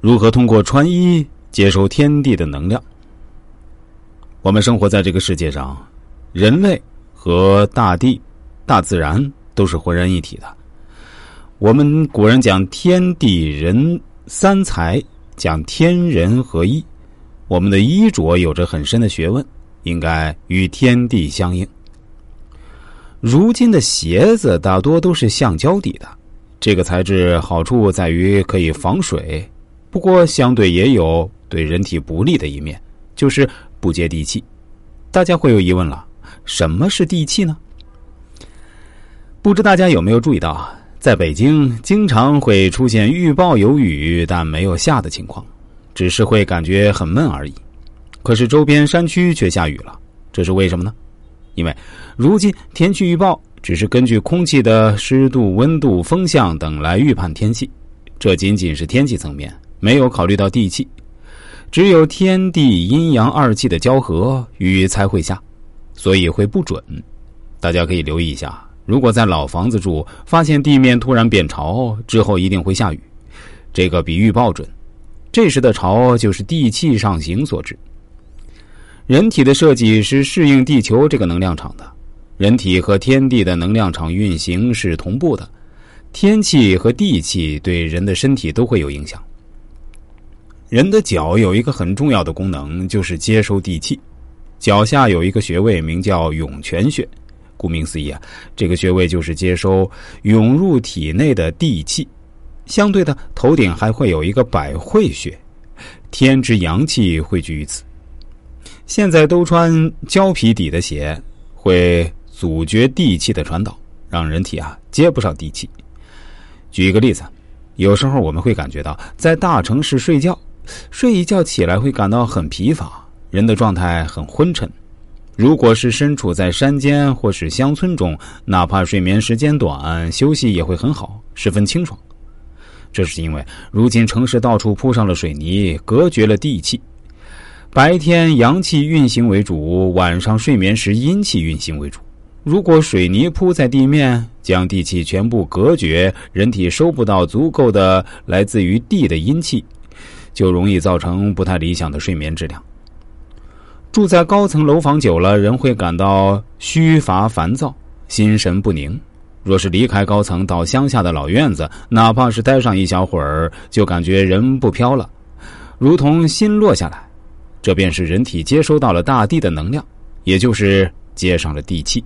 如何通过穿衣接收天地的能量？我们生活在这个世界上，人类和大地、大自然都是浑然一体的。我们古人讲天地人三才，讲天人合一。我们的衣着有着很深的学问，应该与天地相应。如今的鞋子大多都是橡胶底的，这个材质好处在于可以防水，不过相对也有对人体不利的一面，就是不接地气。大家会有疑问了：什么是地气呢？不知大家有没有注意到，在北京经常会出现预报有雨但没有下的情况，只是会感觉很闷而已。可是周边山区却下雨了，这是为什么呢？因为如今天气预报只是根据空气的湿度、温度、风向等来预判天气，这仅仅是天气层面，没有考虑到地气。只有天地阴阳二气的交合，雨才会下，所以会不准。大家可以留意一下，如果在老房子住，发现地面突然变潮，之后一定会下雨，这个比预报准。这时的潮就是地气上行所致。人体的设计是适应地球这个能量场的，人体和天地的能量场运行是同步的，天气和地气对人的身体都会有影响。人的脚有一个很重要的功能，就是接收地气，脚下有一个穴位名叫涌泉穴，顾名思义啊，这个穴位就是接收涌入体内的地气。相对的，头顶还会有一个百会穴，天之阳气汇聚于此。现在都穿胶皮底的鞋，会阻绝地气的传导，让人体啊接不上地气。举一个例子，有时候我们会感觉到在大城市睡觉，睡一觉起来会感到很疲乏，人的状态很昏沉。如果是身处在山间或是乡村中，哪怕睡眠时间短，休息也会很好，十分清爽。这是因为如今城市到处铺上了水泥，隔绝了地气。白天阳气运行为主，晚上睡眠时阴气运行为主。如果水泥铺在地面，将地气全部隔绝，人体收不到足够的来自于地的阴气，就容易造成不太理想的睡眠质量。住在高层楼房久了，人会感到虚乏烦躁，心神不宁。若是离开高层到乡下的老院子，哪怕是待上一小会儿，就感觉人不飘了，如同心落下来。这便是人体接收到了大地的能量，也就是接上了地气。